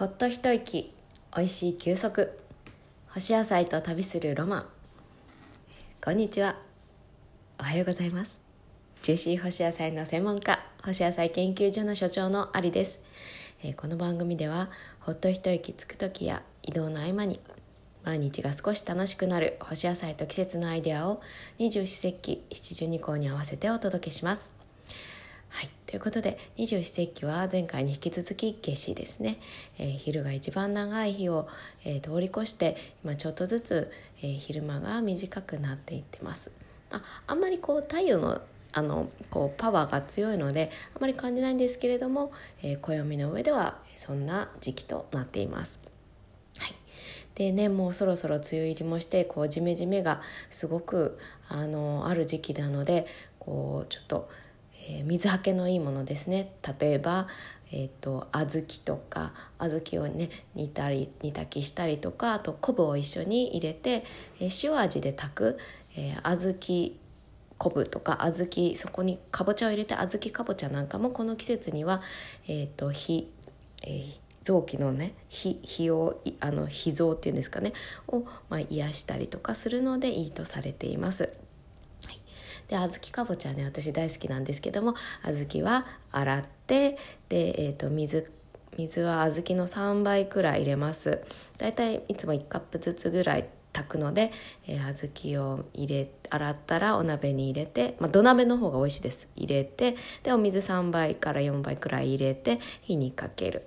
ほっと一息おいしい休息。干し野菜と旅するロマン。こんにちは。おはようございます。ジューシー干し野菜の専門家干し野菜研究所の所長のありです、えー、この番組ではほっと一息つく時や移動の合間に毎日が少し楽しくなる干し野菜と季節のアイデアを二十四節気七十二項に合わせてお届けします。はい、ということで二十四節気は前回に引き続き夏至ですね、えー、昼が一番長い日を、えー、通り越して今ちょっとずつ、えー、昼間が短くなっていってます。ああんまりこう太陽のあのこうパワーが強いのであまり感じないんですけれども、えー、暦の上ではそんな時期となっています。でねもうそろそろ梅雨入りもしてこうジメジメがすごくあのある時期なのでこうちょっとえー、水はけのいいものですね例えば、えーと、小豆とか小豆をね煮たり煮炊きしたりとかあと昆布を一緒に入れて、えー、塩味で炊く、えー、小豆昆布とか小豆そこにかぼちゃを入れて小豆かぼちゃなんかもこの季節には、えーと火えー、臓器のね火火をあの脾臓っていうんですかねを、まあ、癒したりとかするのでいいとされています。で小豆かぼちゃね私大好きなんですけども小豆は洗ってで、えーと、水水は小豆の3倍くらい入れます。だいたいいつも1カップずつぐらい炊くので、えー、小豆を入れ洗ったらお鍋に入れて、まあ、土鍋の方が美味しいです。入れてでお水3倍から4倍くらい入れて火にかける。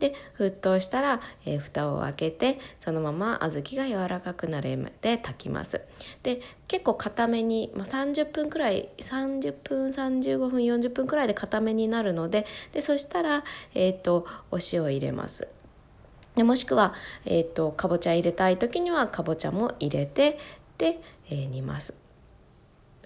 で沸騰したら、えー、蓋を開けてそのまま小豆が柔らかくなるまで炊きます。で結構固めに、まあ、30分くらい30分35分40分くらいで固めになるのででそしたら、えーと、お塩入れます。でもしくは、えーと、かぼちゃ入れたい時にはかぼちゃも入れてで、えー、煮ます。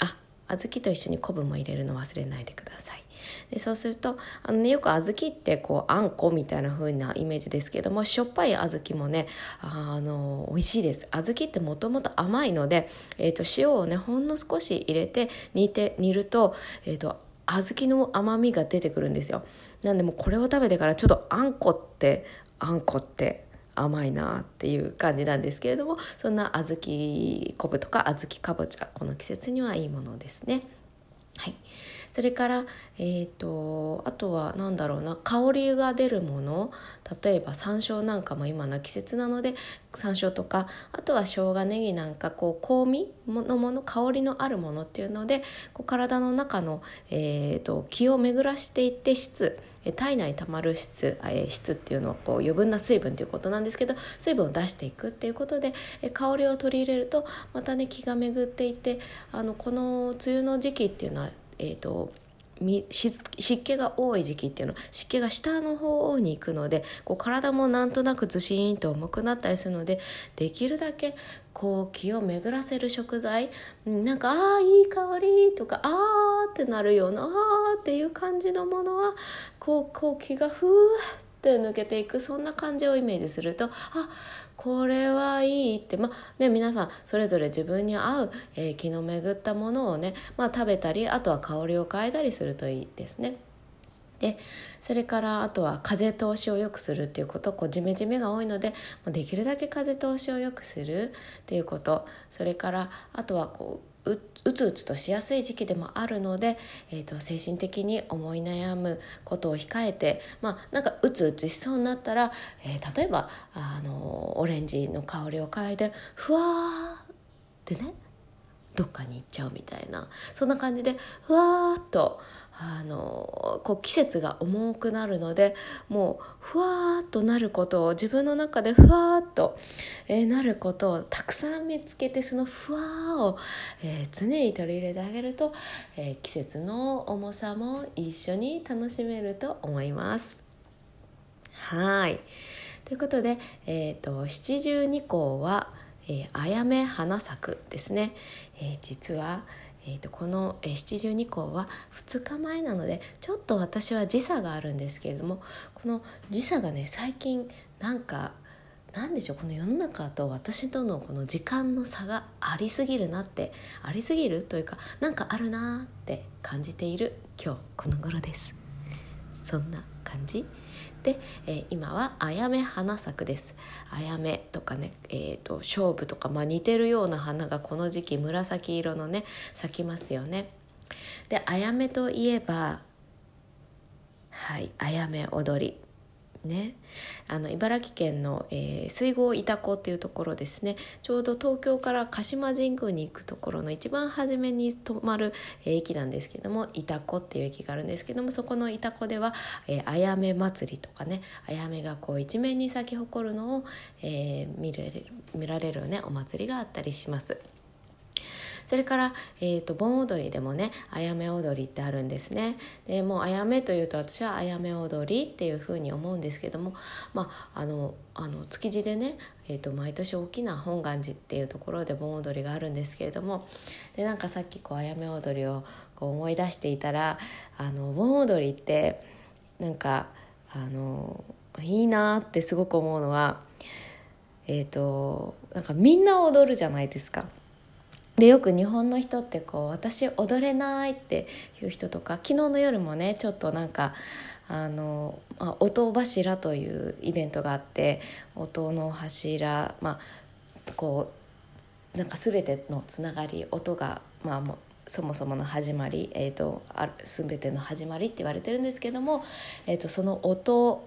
あ小豆と一緒に昆布も入れるの忘れないでください。でそうするとあの、ね、よく小豆ってこうあんこみたいな風なイメージですけどもしょっぱい小豆もねあの美味しいです小豆ってもともと甘いので、えーと、塩をねほんの少し入れて煮て煮ると,、えーと、小豆の甘みが出てくるんですよなんでもこれを食べてからちょっとあんこってあんこって甘いなっていう感じなんですけれどもそんな小豆昆布とか小豆かぼちゃこの季節にはいいものですね。はい、それから、えーと、あとは何だろうな。香りが出るもの。例えば山椒なんかも今の季節なので山椒とかあとは生姜ネギなんかこう香味のもの香りのあるものっていうのでこう体の中の、えーと、気を巡らしていって質。体内にたまる質質っていうのはこう余分な水分ということなんですけど水分を出していくっていうことで香りを取り入れるとまたね気が巡っていてあのこの梅雨の時期っていうのはえーと、湿気が多い時期っていうの湿気が下の方に行くのでこう体もなんとなくずしーんと重くなったりするのでできるだけこう気を巡らせる食材なんか「ああいい香り」とか「ああ」ってなるような「ああ」っていう感じのものはこうこう気がふーって抜けていくそんな感じをイメージするとあこれはいいってまあね皆さんそれぞれ自分に合う、えー、気の巡ったものをね、まあ、食べたりあとは香りを変えたりするといいですね。でそれからあとは風通しを良くするっていうことこうジメジメが多いのでできるだけ風通しを良くするっていうこと。それからあとはこうううつうつとしやすい時期でもあるので、えーと、精神的に思い悩むことを控えて、まあ、なんかうつうつしそうになったら、えー、例えばあのオレンジの香りを嗅いでふわーってねどっかに行っちゃうみたいなそんな感じでふわーっとあのこう季節が重くなるのでもうふわーっとなることを自分の中でふわーっと、えー、なることをたくさん見つけてそのふわーを、えー、常に取り入れてあげると、えー、季節の重さも一緒に楽しめると思います。はいということで、えーと、七十二項は「えー、あやめ花咲く」ですね、えー、実は「えーと、この七十二項は2日前なのでちょっと私は時差があるんですけれどもこの時差がね最近なんかなんでしょうこの世の中と私とのこの時間の差がありすぎるなってありすぎるというかなんかあるなって感じている今日この頃です。そんな感じで、えー、今はあやめ花咲です。あやめとかね、えーと、勝負とか、まあ、似てるような花がこの時期紫色のね咲きますよね。であやめといえばはいあやめ踊り。ねあの茨城県の、えー、水郷潮湖っていうところですねちょうど東京から鹿島神宮に行くところの一番初めに止まる、えー、駅なんですけども潮湖っていう駅があるんですけどもそこの潮湖では、えー、あやめ祭りとかねあやめがこう一面に咲き誇るのを、えー、見れる見られるねお祭りがあったりします。それから、えーと、盆踊りでもねあやめ踊りってあるんですねでもうあやめというと私はあやめ踊りっていうふうに思うんですけどもまああのあの築地でね、えーと、毎年大きな本願寺っていうところで盆踊りがあるんですけれどもでなんかさっきこうあやめ踊りをこう思い出していたらあの盆踊りってなんかあのいいなってすごく思うのはえっ、ー、となんかみんな踊るじゃないですか。でよく日本の人ってこう私踊れないっていう人とか昨日の夜もねちょっとなんかあの、まあ、音柱というイベントがあって音の柱まあこうなんか全てのつながり音がまあもそもそもの始まり、えーと、あ全ての始まりって言われてるんですけども、えーとその音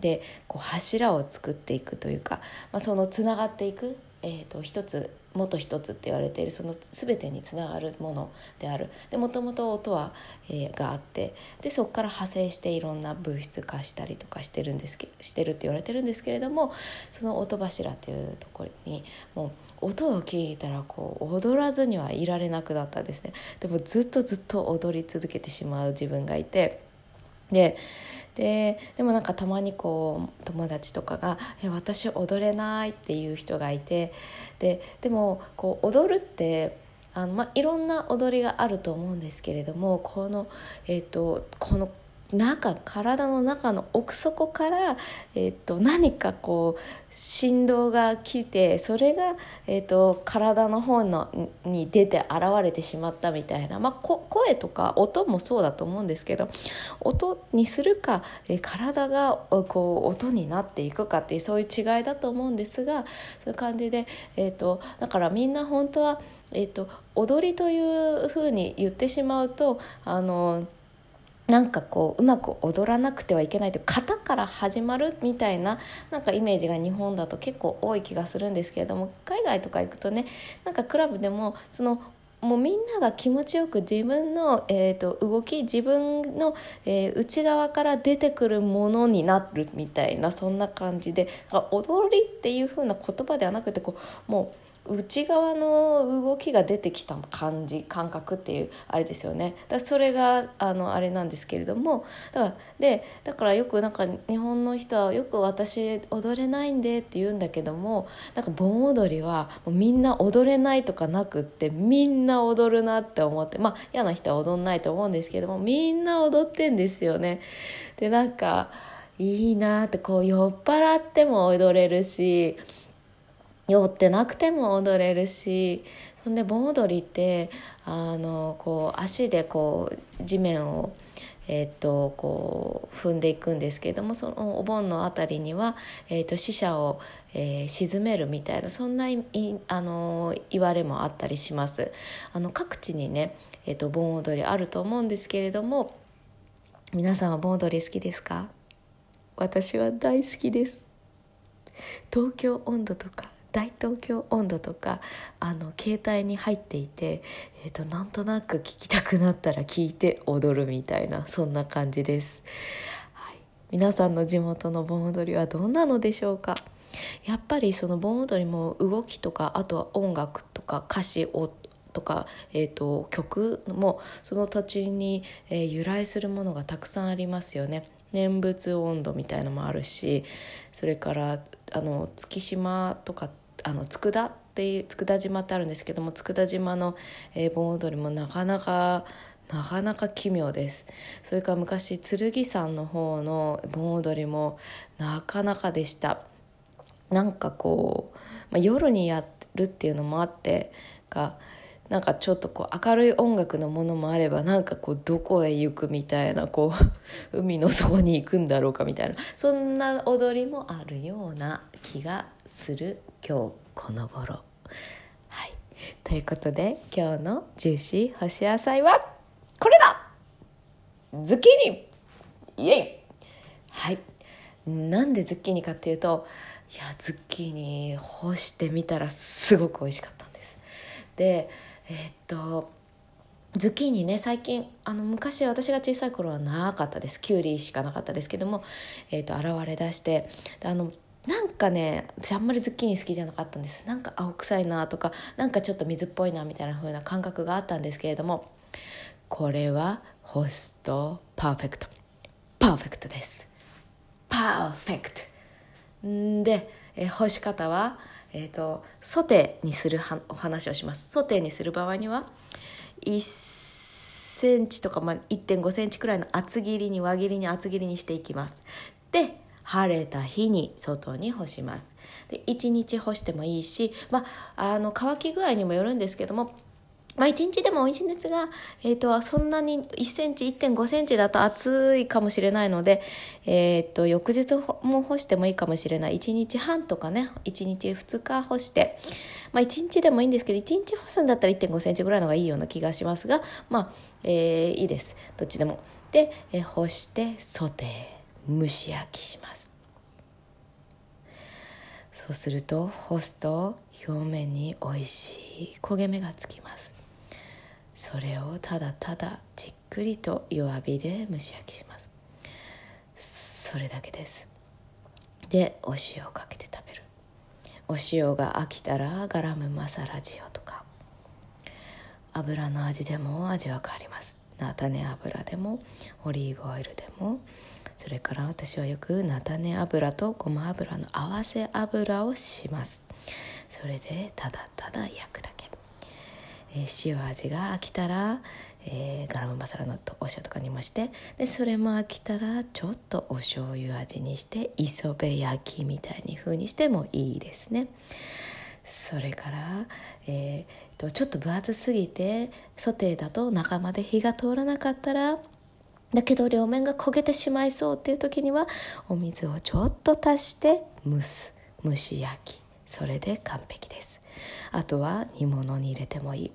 でこう柱を作っていくというか、まあ、そのつながっていくえーと、一つ元一つって言われているその全てにつながるものである。でもともと音は、えー、があってでそこから派生していろんな物質化したりとかしてるんですけしてるって言われてるんですけれどもその音柱っていうところにもう音を聞いたらこう踊らずにはいられなくなったんですね。でもずっとずっと踊り続けてしまう自分がいてでででもなんかたまにこう友達とかが「え私踊れない」っていう人がいてででもこう踊るってあの、まあ、いろんな踊りがあると思うんですけれどもこの,、えーとこの中体の中の奥底から、えーと、何かこう振動が来てそれが、えーと、体の方のに出て現れてしまったみたいな、まあ、声とか音もそうだと思うんですけど音にするか、えー、体がこう音になっていくかっていうそういう違いだと思うんですがそういう感じで、えーと、だからみんな本当は、えー、と踊りというふうに言ってしまうとあのなんかこううまく踊らなくてはいけないという型から始まるみたいななんかイメージが日本だと結構多い気がするんですけれども海外とか行くとねなんかクラブでもそのもうみんなが気持ちよく自分の、えーと、動き自分の、えー、内側から出てくるものになるみたいなそんな感じで踊りっていう風な言葉ではなくてこうもう内側の動きが出てきた感じ感覚っていうあれですよね。だそれがあのあれなんですけれども。だからでだからよくなんか日本の人はよく私踊れないんでって言うんだけどもなんか盆踊りはもうみんな踊れないとかなくってみんな踊るなって思って。まあ嫌な人は踊んないと思うんですけどもみんな踊ってんですよね。でなんかいいなってこう酔っ払っても踊れるし酔ってなくても踊れるしそんで盆踊りってあのこう足でこう地面をえー、とこう踏んでいくんですけれどもそのお盆の辺りには、えー、と死者を、えー、沈めるみたいなそんないあの言われもあったりします。あの各地にね、えー、と盆踊りあると思うんですけれども皆さんは盆踊り好きですか？私は大好きです。東京温度とか大東京温度とかあの携帯に入っていて、えーと、なんとなく聞きたくなったら聞いて踊るみたいなそんな感じです、はい、皆さんの地元の盆踊りはどんなのでしょうか？やっぱりその盆踊りも動きとかあとは音楽とか歌詞をとか、えーと、曲もその土地に、えー、由来するものがたくさんありますよね。念仏温度みたいのもあるしそれからあの月島とかあの佃っていう佃島ってあるんですけども佃島の、え、盆踊りもなかなかなかなか奇妙です。それから昔剣山の方の盆踊りもなかなかでした。なんかこう、まあ、夜にやるっていうのもあってかなんかちょっとこう明るい音楽のものもあればなんかこうどこへ行くみたいなこう海の底に行くんだろうかみたいなそんな踊りもあるような気がする今日この頃。はい。ということで今日のジューシー干し野菜はこれだ。ズッキーニ。イエイ。はい。なんでズッキーニかっていうといやズッキーニ干してみたらすごく美味しかったんです。でえー、っとズッキーニね最近あの昔私が小さい頃はなかったです。きゅうりしかなかったですけども、えー、っと現れ出してあのなんかね私あんまりズッキーニ好きじゃなかったんです。なんか青臭いなとかなんかちょっと水っぽいなみたいな風な感覚があったんですけれどもこれは干すとパーフェクト。パーフェクトです。パーフェクト。で、え干し方はえーと、ソテーにするはお話をします。ソテーにする場合には1センチとか、まあ、1.5センチくらいの厚切りに輪切りに厚切りにしていきます。で晴れた日に外に干します。で1日干してもいいし、まあ、あの乾き具合にもよるんですけどもまあ、1日でも美味しいんですが、えーと、そんなに1センチ1.5センチだと暑いかもしれないので、えーと、翌日も干してもいいかもしれない。1日半とかね1日2日干して、まあ、1日でもいいんですけど1日干すんだったら1.5センチぐらいのがいいような気がしますがまあ、えー、いいです。どっちでも。で、えー、干してソテー。蒸し焼きします。そうすると干すと表面に美味しい焦げ目がつきます。それをただただじっくりと弱火で蒸し焼きします。それだけです。でお塩をかけて食べる。お塩が飽きたらガラムマサラ塩とか。油の味でも味は変わります。菜種油でもオリーブオイルでも。それから私はよく菜種油とごま油の合わせ油をしますそれでただただ焼くだけえー、塩味が飽きたら、えー、ガラムマサラのお塩とかにもしてでそれも飽きたらちょっとお醤油味にして磯辺焼きみたいに風にしてもいいですね。それから、えー、とちょっと分厚すぎてソテーだと中まで火が通らなかったらだけど両面が焦げてしまいそうっていう時にはお水をちょっと足して蒸す蒸し焼き。それで完璧です。あとは煮物に入れてもいい。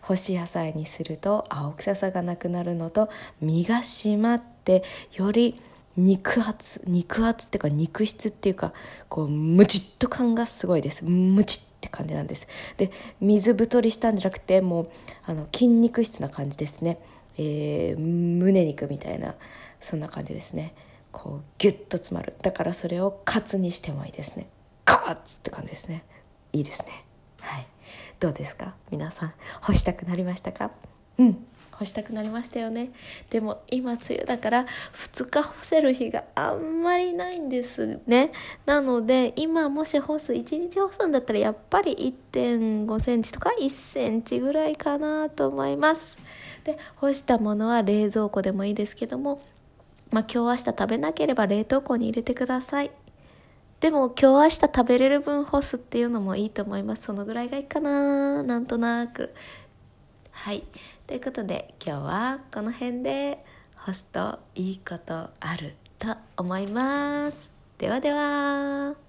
干し野菜にすると青臭さがなくなるのと身が締まってより肉厚肉厚っていうか肉質っていうかこうムチッと感がすごいです。ムチッって感じなんです。で水太りしたんじゃなくてもうあの筋肉質な感じですね、えー、胸肉みたいなそんな感じですね。こうギュッと詰まる。だからそれをカツにしてもいいですね。カツって感じですね。いいですね。はい。どうですか？皆さん。干したくなりましたか？うん。干したくなりましたよね。でも今梅雨だから2日干せる日があんまりないんですね。なので今もし干す1日干すんだったらやっぱり1 5センチとか1センチぐらいかなと思います。で干したものは冷蔵庫でもいいですけどもまあ今日明日食べなければ冷凍庫に入れてください。でも今日明日食べれる分干すっていうのもいいと思います。そのぐらいがいいかななんとなく。はい。ということで今日はこの辺で干すといいことあると思います。ではでは。